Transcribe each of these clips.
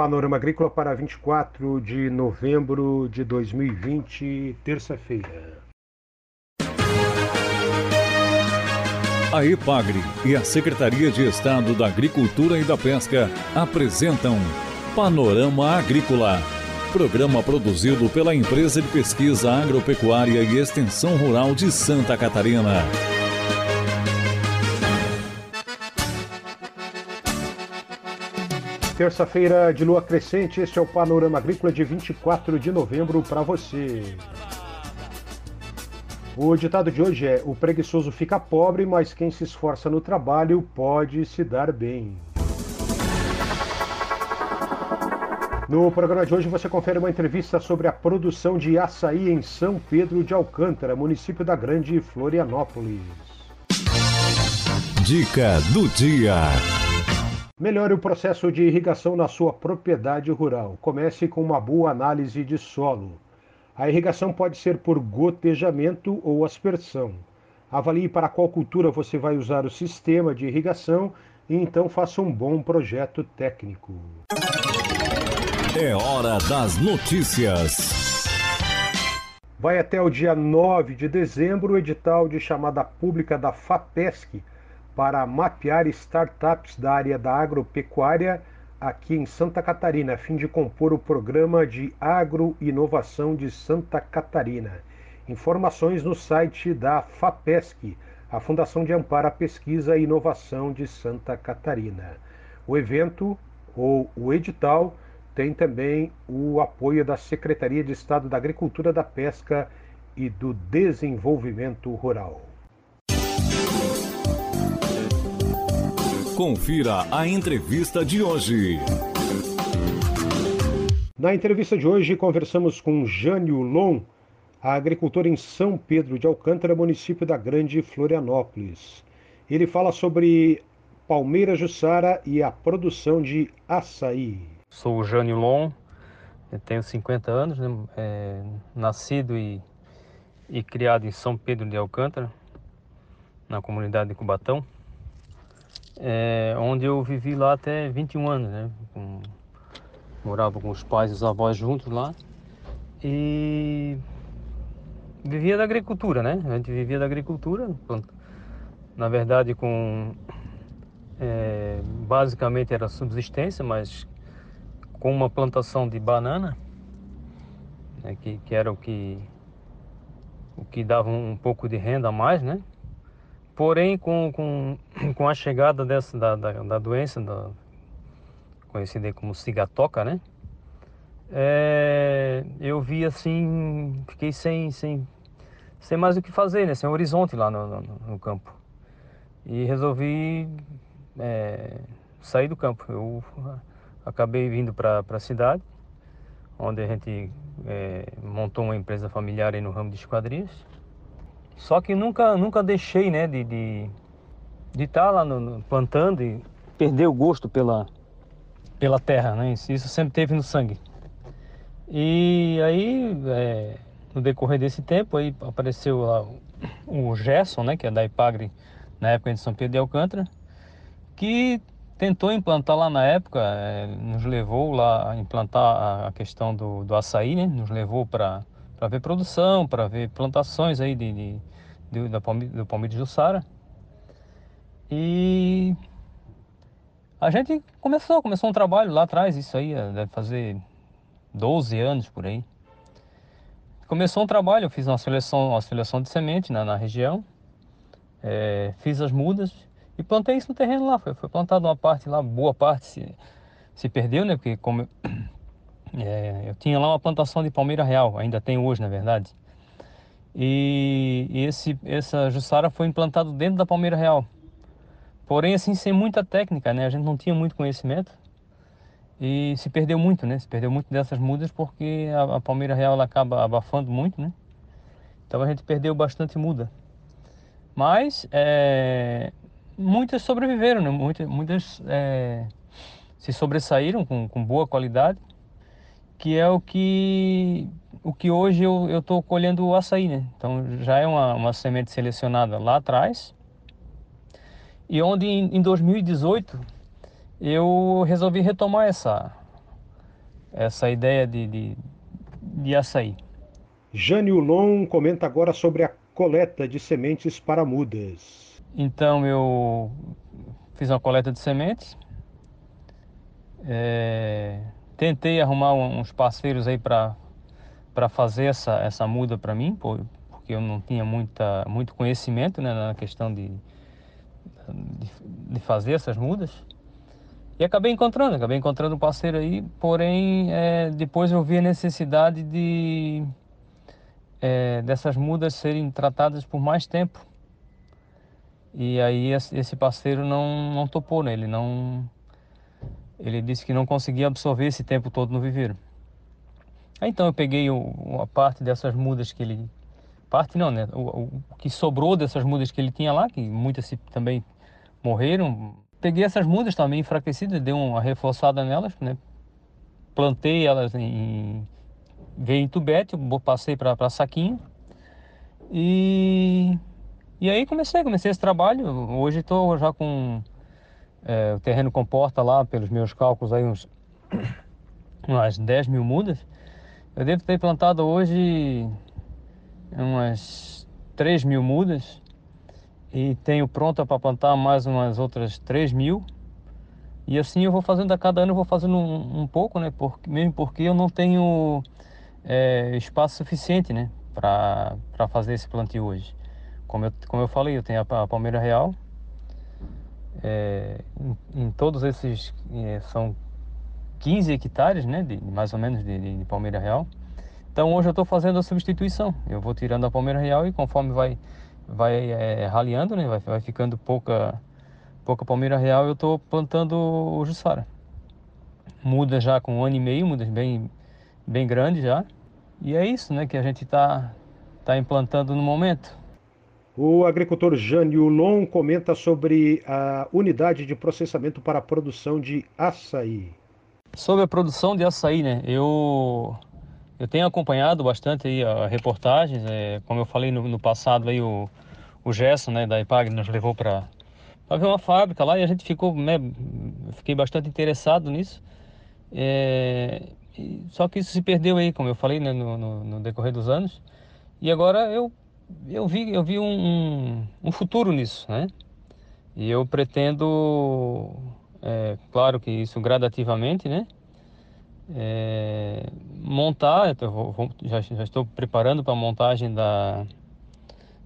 Panorama Agrícola para 24 de novembro de 2020, terça-feira. A EPAGRE e a Secretaria de Estado da Agricultura e da Pesca apresentam Panorama Agrícola, programa produzido pela Empresa de Pesquisa Agropecuária e Extensão Rural de Santa Catarina. Terça-feira de lua crescente, este é o Panorama Agrícola de 24 de novembro para você. O ditado de hoje é: O preguiçoso fica pobre, mas quem se esforça no trabalho pode se dar bem. No programa de hoje você confere uma entrevista sobre a produção de açaí em São Pedro de Alcântara, município da Grande Florianópolis. Dica do dia. Melhore o processo de irrigação na sua propriedade rural. Comece com uma boa análise de solo. A irrigação pode ser por gotejamento ou aspersão. Avalie para qual cultura você vai usar o sistema de irrigação e então faça um bom projeto técnico. É hora das notícias. Vai até o dia 9 de dezembro o edital de chamada pública da FAPESC para mapear startups da área da agropecuária aqui em Santa Catarina, a fim de compor o programa de agroinovação de Santa Catarina. Informações no site da FAPESC, a Fundação de Amparo à Pesquisa e Inovação de Santa Catarina. O evento, ou o edital, tem também o apoio da Secretaria de Estado da Agricultura, da Pesca e do Desenvolvimento Rural. Confira a entrevista de hoje. Na entrevista de hoje, conversamos com Jânio Lon, agricultor em São Pedro de Alcântara, município da Grande Florianópolis. Ele fala sobre Palmeira Jussara e a produção de açaí. Sou o Jânio Lon, tenho 50 anos, né? é, nascido e, e criado em São Pedro de Alcântara, na comunidade de Cubatão é, onde eu vivi lá até 21 anos, né? Com, morava com os pais e os avós juntos lá e vivia da agricultura, né? A gente vivia da agricultura, na verdade com é, basicamente era subsistência, mas com uma plantação de banana, né? que, que era o que o que dava um pouco de renda a mais, né? Porém, com, com, com a chegada dessa, da, da, da doença, da, conhecida como cigatoca, né? É, eu vi assim, fiquei sem, sem, sem mais o que fazer, né? Sem horizonte lá no, no, no campo. E resolvi é, sair do campo. Eu acabei vindo para a cidade, onde a gente é, montou uma empresa familiar no ramo de esquadrias. Só que nunca, nunca deixei, né, de de de estar tá lá no, no, plantando e perder o gosto pela pela terra, né? Isso sempre teve no sangue. E aí, é, no decorrer desse tempo, aí apareceu lá o Gerson, né, que é da Ipagre, na época de São Pedro de Alcântara, que tentou implantar lá na época, é, nos levou lá a implantar a questão do, do açaí, né? Nos levou para ver produção, para ver plantações aí de, de do, da Palme, do Palmeiras do Sara. E a gente começou, começou um trabalho lá atrás, isso aí eh, deve fazer 12 anos por aí. Começou um trabalho, eu fiz uma seleção, uma seleção de semente na, na região, é, fiz as mudas e plantei isso no terreno lá. Foi, foi plantado uma parte lá, boa parte se, se perdeu, né? Porque como é, eu tinha lá uma plantação de palmeira real, ainda tem hoje, na verdade. E, e esse, essa Jussara foi implantado dentro da Palmeira Real. Porém, assim, sem muita técnica, né? A gente não tinha muito conhecimento e se perdeu muito, né? Se perdeu muito dessas mudas porque a, a Palmeira Real ela acaba abafando muito, né? Então a gente perdeu bastante muda. Mas é, muitas sobreviveram, né? Muitas, muitas é, se sobressaíram com, com boa qualidade, que é o que o que hoje eu estou colhendo o açaí, né? Então já é uma, uma semente selecionada lá atrás. E onde em, em 2018 eu resolvi retomar essa, essa ideia de, de, de açaí. Jane Ulon comenta agora sobre a coleta de sementes para mudas. Então eu fiz uma coleta de sementes, é, tentei arrumar uns parceiros aí para fazer essa, essa muda para mim, porque eu não tinha muita, muito conhecimento né, na questão de, de, de fazer essas mudas. E acabei encontrando, acabei encontrando um parceiro aí, porém é, depois eu vi a necessidade de é, dessas mudas serem tratadas por mais tempo. E aí esse parceiro não, não topou, né? Ele não. Ele disse que não conseguia absorver esse tempo todo no viveiro. Aí, então eu peguei o, a parte dessas mudas que ele. Parte não, né? O, o, que sobrou dessas mudas que ele tinha lá, que muitas se, também morreram, peguei essas mudas também enfraquecidas, dei uma reforçada nelas, né? Plantei elas em. Veio em tubete, passei para saquinho. E. E aí comecei, comecei esse trabalho. Hoje estou já com. É, o terreno comporta lá, pelos meus cálculos, aí uns. umas 10 mil mudas. Eu devo ter plantado hoje umas 3 mil mudas e tenho pronta para plantar mais umas outras 3 mil. E assim eu vou fazendo a cada ano, eu vou fazendo um, um pouco, né? Mesmo porque eu não tenho é, espaço suficiente, né? Para fazer esse plantio hoje. Como eu, como eu falei, eu tenho a, a Palmeira Real. É, em, em, todos esses é, são 15 hectares, né? De, mais ou menos de, de, de Palmeira Real. Então hoje eu estou fazendo a substituição. Eu vou tirando a Palmeira Real e conforme vai vai é, né? Vai, vai ficando pouca, pouca palmeira real. Eu estou plantando o Jussara. Muda já com um ano e meio, muda bem, bem grande já. E é isso, né? Que a gente está tá implantando no momento. O agricultor Jânio Ulon comenta sobre a unidade de processamento para a produção de açaí. Sobre a produção de açaí, né? Eu eu tenho acompanhado bastante aí a reportagens, é, como eu falei no, no, passado aí o, o Gerson, né, da IPAG nos levou para ver uma fábrica lá e a gente ficou, né, fiquei bastante interessado nisso. É, só que isso se perdeu aí, como eu falei, né, no, no, no decorrer dos anos. E agora eu eu vi eu vi um, um, um futuro nisso, né? E eu pretendo, é, claro que isso gradativamente, né? é, montar, vou, vou, já, já, estou preparando para a montagem da,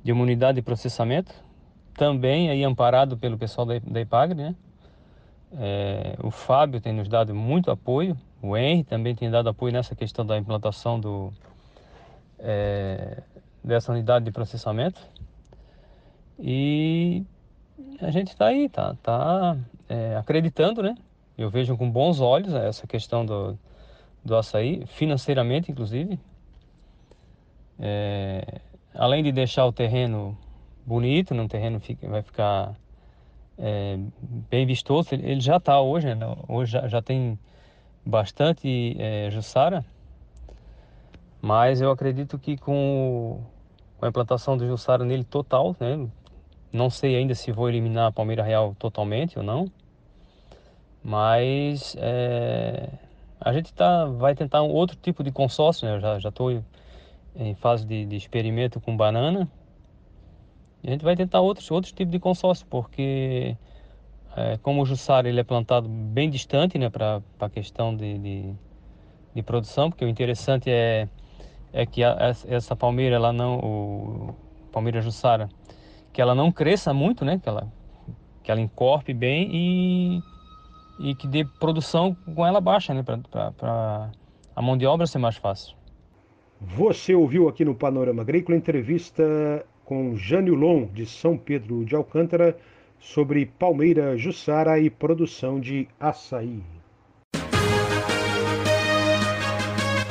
de uma unidade de processamento, também aí amparado pelo pessoal da, da IPAGRE, né? É, o Fábio tem nos dado muito apoio, o Henry também tem dado apoio nessa questão da implantação do, é, dessa unidade de processamento. E a gente está aí, tá, tá é, acreditando, né? Eu vejo com bons olhos essa questão do, do açaí, financeiramente inclusive. É, além de deixar o terreno bonito, um terreno fica, vai ficar é, bem vistoso, ele já está hoje, né? hoje já, já, tem bastante é, jussara, mas eu acredito que com, a implantação do jussara nele total, né? não sei ainda se vou eliminar a palmeira real totalmente ou não, mas é, a gente tá, vai tentar um outro tipo de consórcio, né? Eu já estou em fase de, de, experimento com banana. E a gente vai tentar outros, outros tipos de consórcio, porque é, como o Jussara ele é plantado bem distante né, para a questão de, de, de, produção, porque o interessante é, é que a, essa palmeira, ela não, o palmeira Jussara, que ela não cresça muito, né? Que ela, que ela encorpe bem e e que dê produção com ela baixa, né? Para a mão de obra ser mais fácil. Você ouviu aqui no Panorama Agrícola entrevista com Jânio Lon, de São Pedro de Alcântara, sobre palmeira jussara e produção de açaí.